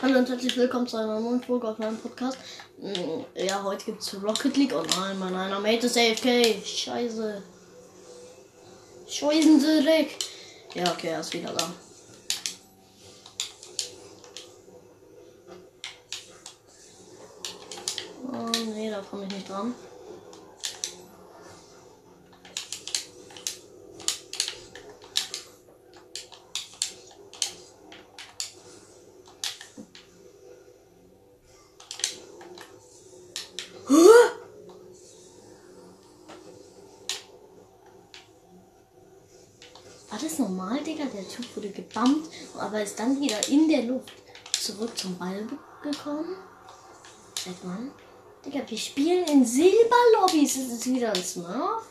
Hallo und herzlich willkommen zu einer neuen Folge auf meinem Podcast. Mm, Ja, heute gibt's Rocket League. Oh nein, mein einer Mate ist AFK. Scheiße. Scheißen Sie weg. Ja, okay, er ist wieder da. Oh nee, da komme ich nicht dran. War das normal, Digga? Der Typ wurde gebammt, aber ist dann wieder in der Luft zurück zum Ball gekommen. Seit wann? Digga, wir spielen in Silberlobbys. Ist es wieder ein Smurf?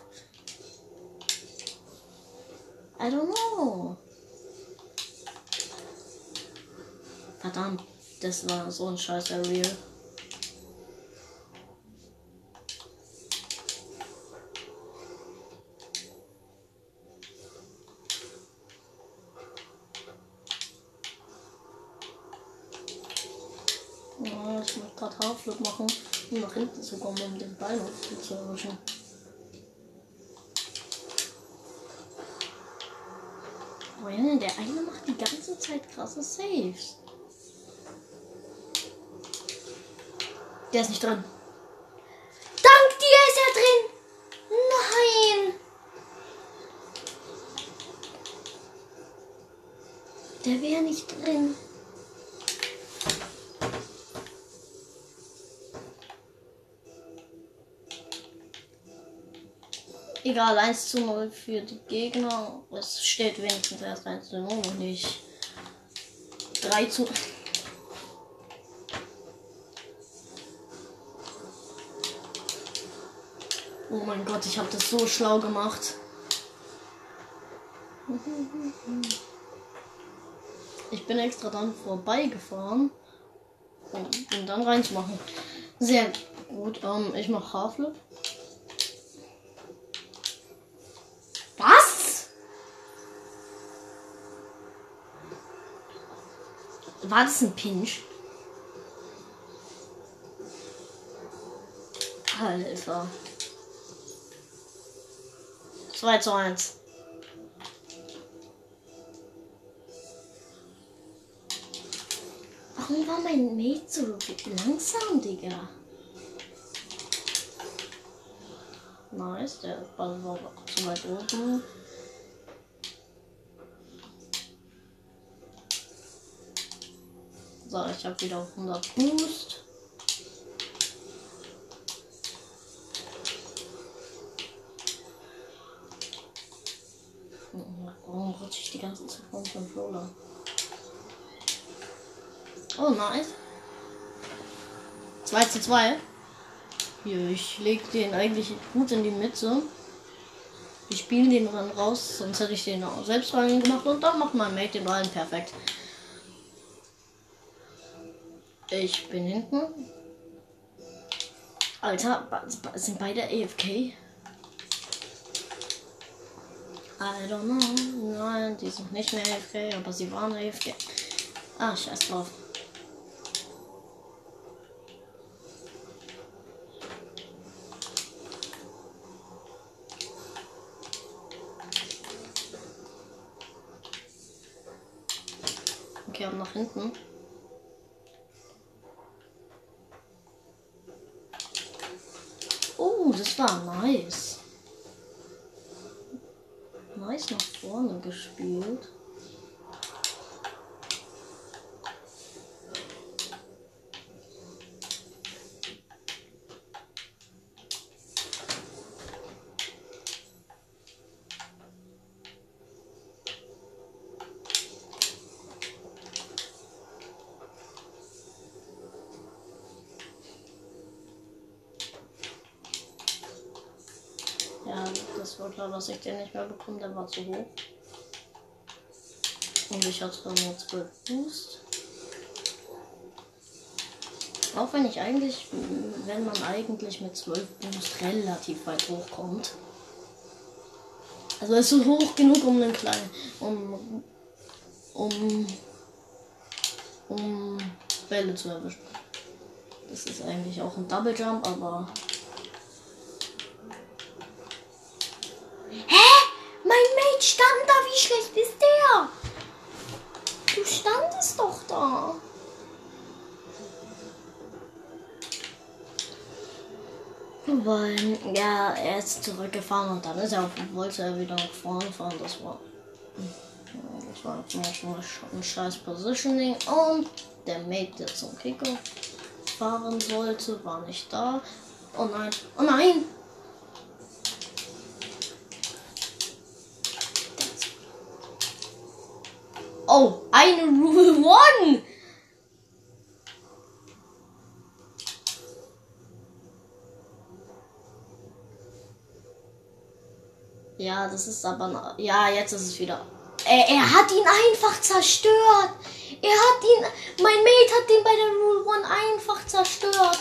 I don't know. Verdammt, das war so ein scheiß Real. Ja, ich muss gerade Haarflip machen, um nach hinten zu kommen, um den noch zu erwischen. Junge, der eine macht die ganze Zeit krasse Saves. Der ist nicht drin. Dank dir ist er drin! Nein! Der wäre nicht drin. Egal, 1 zu 0 für die Gegner. Es steht wenigstens erst 1 zu 0 und nicht 3 zu. Oh mein Gott, ich habe das so schlau gemacht. Ich bin extra dann vorbeigefahren, um dann reinzumachen. Sehr gut. Ähm, ich mache Haarflip. Was? War das ein Pinch? Alter. 2 zu 1. Warum war mein Mate so langsam, Digga? Nice, der Ball war zu weit oben. So, ich habe wieder 100 Boost. Warum rutsche ich die ganze Zeit vom Controller? Oh, nice. 2 zu 2. Hier, ich leg den eigentlich gut in die Mitte. Wir spielen den dann raus, sonst hätte ich den auch selbst rein gemacht und dann macht mein Mate den allen perfekt. Ich bin hinten. Alter, sind beide AFK? I don't know. Nein, die sind nicht mehr AFK, aber sie waren AFK. Ah, scheiß drauf. Okay, ab nach hinten. Oh, das war nice. Nice nach vorne gespielt. Ja, klar, dass ich den nicht mehr bekomme, der war zu hoch. Und ich hatte nur 12 Boost. Auch wenn ich eigentlich, wenn man eigentlich mit 12 Boost relativ weit hochkommt. Also ist hoch genug, um einen kleinen, um, um, um Bälle zu erwischen. Das ist eigentlich auch ein Double Jump, aber. Hä? Mein Mate stand da. Wie schlecht ist der? Du standest doch da. Weil, ja, er ist zurückgefahren und dann ist er auf, wollte er wieder nach vorne fahren. Das war. Das war zum ein scheiß Positioning. Und der Mate, der zum Kicker fahren sollte, war nicht da. Oh nein, oh nein! Oh, eine Rule One! Ja, das ist aber. Ja, jetzt ist es wieder. Er, er hat ihn einfach zerstört. Er hat ihn. Mein Mate hat ihn bei der Rule One einfach zerstört.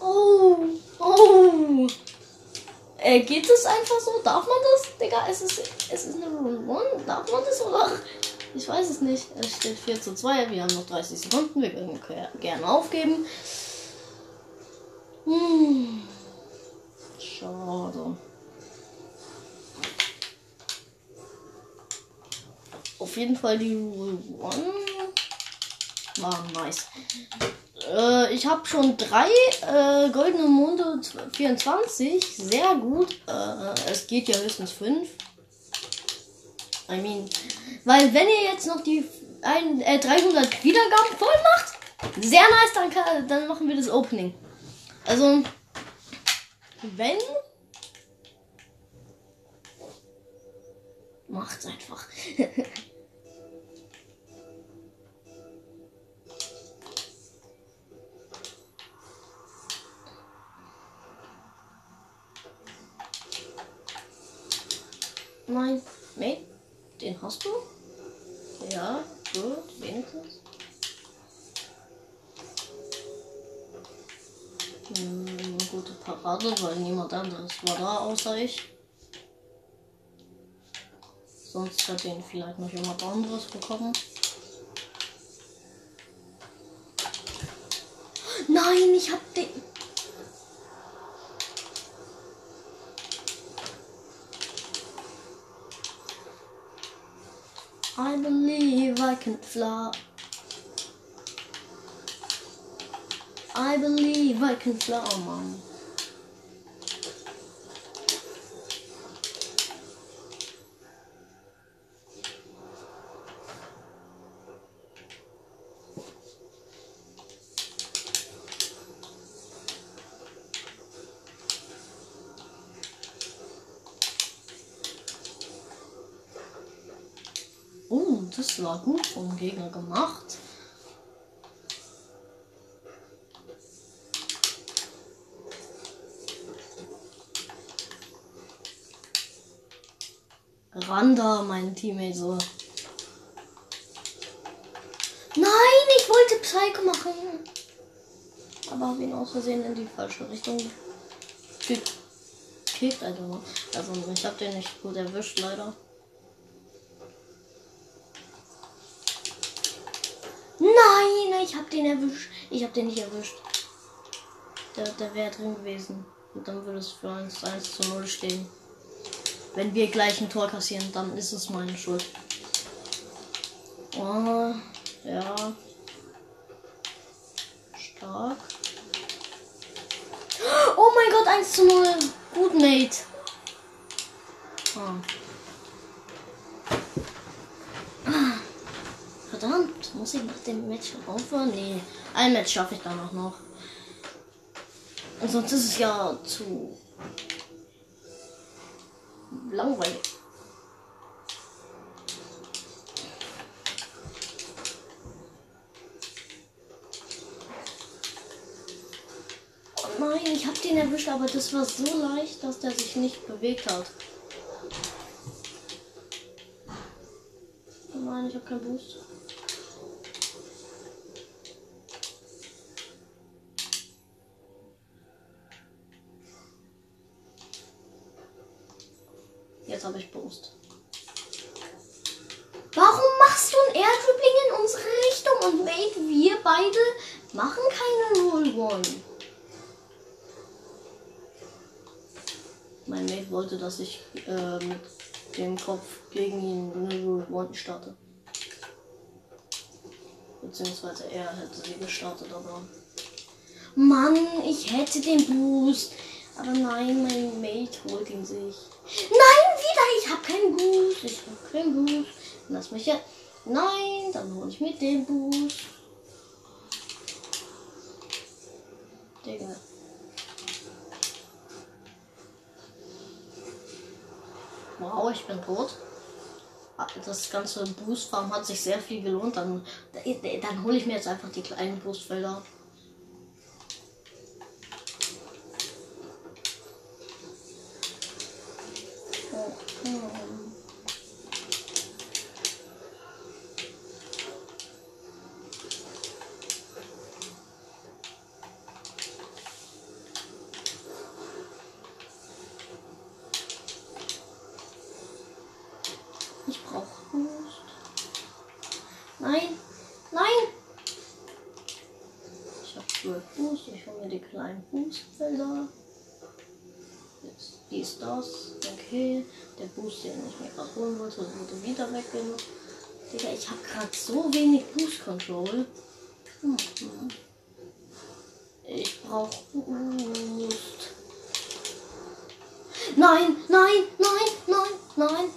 Oh. Oh. Äh, geht es einfach so? Darf man das? Digga, es ist, es ist eine Rule One. Darf man das oder? Ich weiß es nicht. Es steht 4 zu 2. Wir haben noch 30 Sekunden. Wir können gerne aufgeben. Hm. Schade. Auf jeden Fall die Rule One war nice. Äh, ich habe schon drei äh, goldene Monde 24. Sehr gut. Äh, es geht ja höchstens fünf. I mean, weil wenn ihr jetzt noch die ein, äh, 300 Wiedergaben voll macht, sehr nice, dann, kann, dann machen wir das Opening. Also, wenn macht's einfach. Nein, Mate, den hast du? Ja, gut, wenigstens. Hm, gute Parade, weil niemand anderes war da außer ich. Sonst hat den vielleicht noch jemand anderes bekommen. Nein, ich hab den. I believe I can fly. I believe I can fly, oh Mann. Oh, das war gut vom Gegner gemacht. Randa, mein Teammate so. Nein, ich wollte Psycho machen. Aber habe ihn aus Versehen in die falsche Richtung gekickt. Also, also ich habe den nicht gut erwischt, leider. Nein, ich hab den erwischt. Ich hab den nicht erwischt. Der, der wäre drin gewesen. Und dann würde es für uns 1 zu 0 stehen. Wenn wir gleich ein Tor kassieren, dann ist es meine Schuld. Oh, ja. Stark. Oh mein Gott, 1 zu 0. Gut, Mate. Ah. Verdammt, muss ich nach dem Match aufhören? Nee, ein Match schaffe ich dann auch noch. Und sonst ist es ja zu langweilig. Oh nein, ich habe den erwischt, aber das war so leicht, dass der sich nicht bewegt hat. Oh nein, ich habe keinen Boost. Jetzt habe ich Boost. Warum machst du ein Airdribbling in unsere Richtung und Mate, wir beide machen keine Roll One. Mein Mate wollte, dass ich äh, mit dem Kopf gegen ihn eine Rule One starte. Beziehungsweise er hätte sie gestartet, aber. Mann, ich hätte den Boost. Aber nein, mein Mate holt ihn sich. Nein, keinen Boost. Ich hab keinen Boost. Lass mich ja. Nein, dann hole ich mit dem Boost. Digga. Wow, ich bin tot. Ah, Das ganze Boost-Farm hat sich sehr viel gelohnt. Dann, dann hole ich mir jetzt einfach die kleinen Boostfelder. Oh, Ich brauche Boost. Nein, nein. Ich habe 12 Boost. Ich hole mir die kleinen Boostfelder. Jetzt dies, das. Okay. Der Boost, den ich mir gerade holen wollte, wurde wieder weggenommen. Digga, ich habe gerade so wenig Boost Control. Hm, hm. Ich brauche Boost. Nein, nein, nein, nein, nein.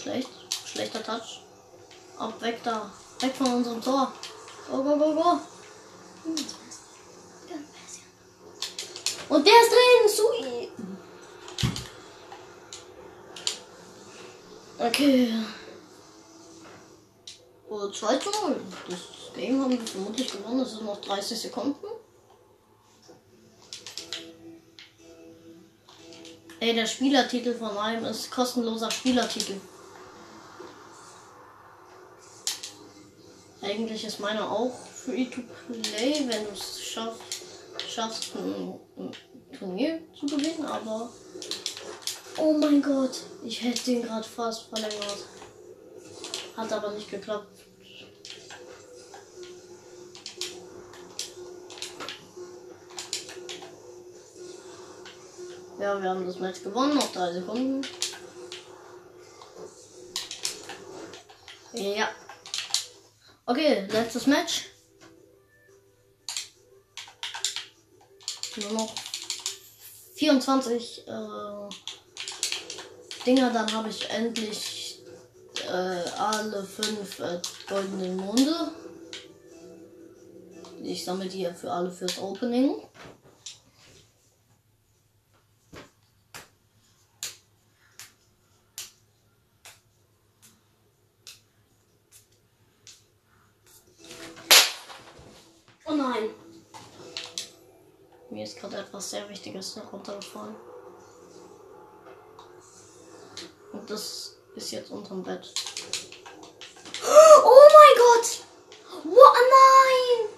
Schlecht. Schlechter Touch. Ab, weg da. Weg von unserem Tor. Go, go, go, go. Und der ist drin. Sui. Okay. Oh, 2 zu 0. Das Game haben wir vermutlich gewonnen. Es sind noch 30 Sekunden. Ey, der Spielertitel von einem ist kostenloser Spielertitel. Eigentlich ist meiner auch free to play, wenn du es schaffst, schaffst ein, ein Turnier zu gewinnen, aber. Oh mein Gott, ich hätte den gerade fast verlängert. Hat aber nicht geklappt. Ja, wir haben das Match gewonnen, noch drei Sekunden. Ja. Okay, letztes Match. Nur noch 24 äh, Dinger, dann habe ich endlich äh, alle fünf äh, goldenen Monde. Ich sammle die ja für alle fürs Opening. Oh nein. Etwas sehr Wichtiges runtergefallen. Und das ist jetzt unterm Bett. Oh mein Gott! What? Nein!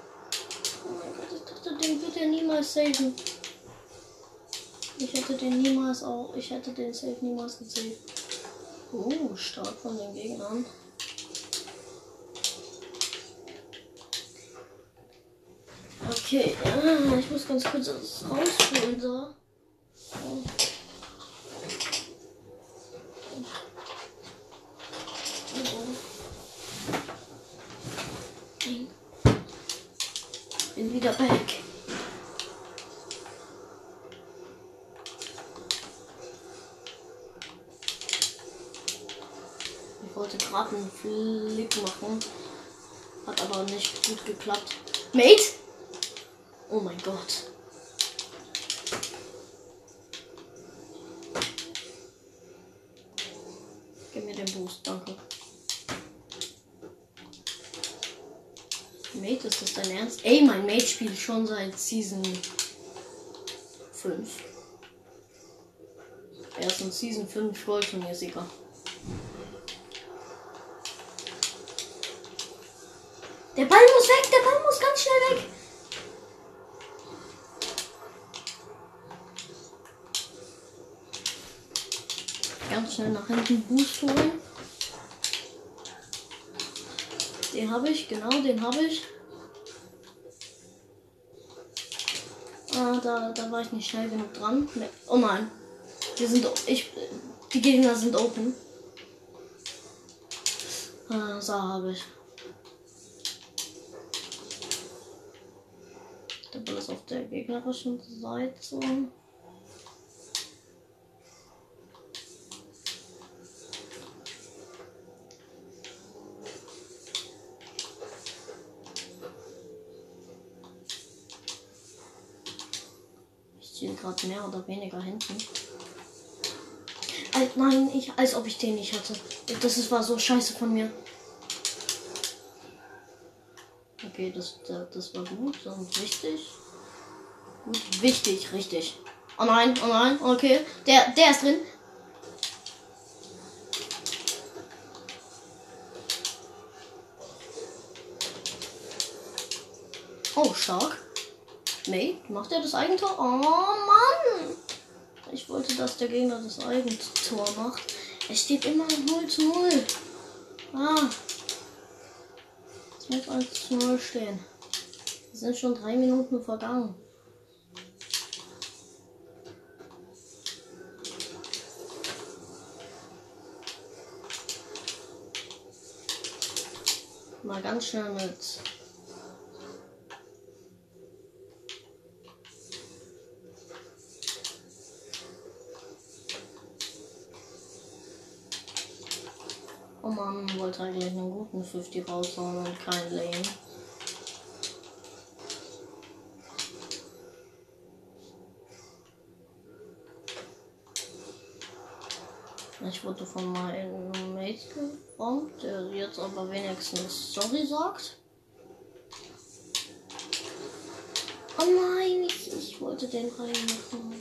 Oh mein Gott, ich dachte, den wird er niemals saven. Ich hätte den niemals auch. Ich hätte den Save niemals gesaved. Oh, stark von den Gegnern. Okay, ah, ich muss ganz kurz das rausholen da. Bin wieder back. Ich wollte gerade einen Flick machen. Hat aber nicht gut geklappt. Mate? Oh mein Gott. Gib mir den Boost, danke. Mate, ist das dein Ernst? Ey, mein Mate spielt schon seit Season 5. Er ist in Season 5 Goldturniersieger. Der Ball muss weg, der Ball muss ganz schnell weg. Ganz schnell nach hinten Boost holen. Den habe ich, genau, den habe ich. Ah, da, da war ich nicht schnell genug dran. Nee. Oh nein. Wir sind. Ich. Die Gegner sind open. Ah, so habe ich. Der Ball ist auf der gegnerischen Seite. Ich stehe gerade mehr oder weniger hinten. Al- Nein, ich, als ob ich den nicht hatte. Das ist, war so scheiße von mir. Okay, das, das, war gut und wichtig. Gut, wichtig, richtig. Oh nein, oh nein, okay. Der, der ist drin. Oh, stark. Mate, macht er das Eigentor? Oh Mann! Ich wollte, dass der Gegner das Eigentor macht. Es steht immer 0 zu 0. Ah. Es muss 1 zu 0 stehen. Es sind schon drei Minuten vergangen. Mal ganz schnell mit. Mann, wollte eigentlich einen guten 50 raushauen und kein Lane. Ich wurde von meinem Mate geformt, der jetzt aber wenigstens Sorry sagt. Oh nein, ich, ich wollte den reinmachen.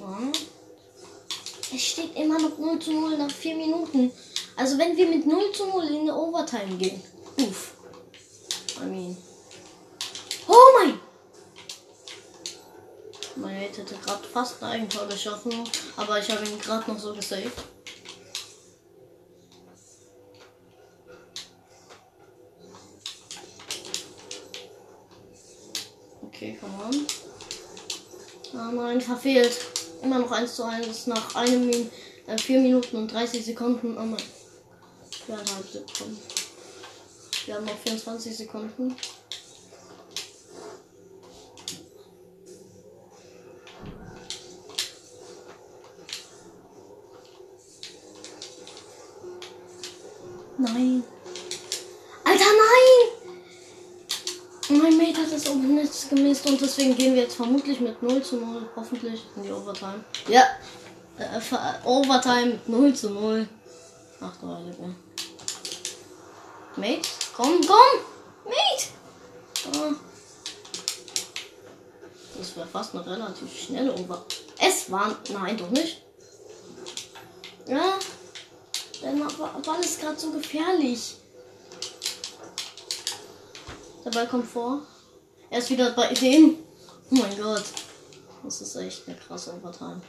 Mann. Es steht immer noch 0 zu 0 nach 4 Minuten. Also wenn wir mit 0 zu 0 in die Overtime gehen. Uff. I mean. Oh mein! Mein Mate hätte gerade fast ein Eigentor geschossen, aber ich habe ihn gerade noch so gesaved. Okay, come on. Ah nein, verfehlt. Immer noch 1 zu 1 nach einem Min äh, 4 Minuten und 30 Sekunden. Oh nein. Viereinhalb Sekunden. Wir haben noch 24 Sekunden. Nein. Alter, nein! Mein Mate hat es um nichts gemisst und deswegen gehen wir jetzt vermutlich mit 0 zu 0 hoffentlich in die Overtime. Ja, äh, ver- Overtime mit 0 zu 0. Ach du Heilige. Mate, komm, komm! Mate! Ah. Das wäre fast eine relativ schnelle Over. Es war. Nein, doch nicht. Ja. Der Ball ist gerade so gefährlich. Der Ball kommt vor. Er ist wieder bei denen. Oh mein Gott. Das ist echt eine krasse Overtime.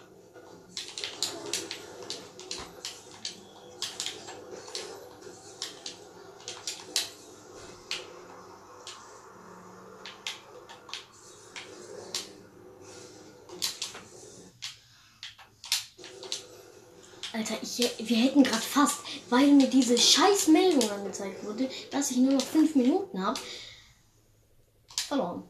Alter, ich, wir hätten gerade fast, weil mir diese scheiß Meldung angezeigt wurde, dass ich nur noch fünf Minuten habe, verloren.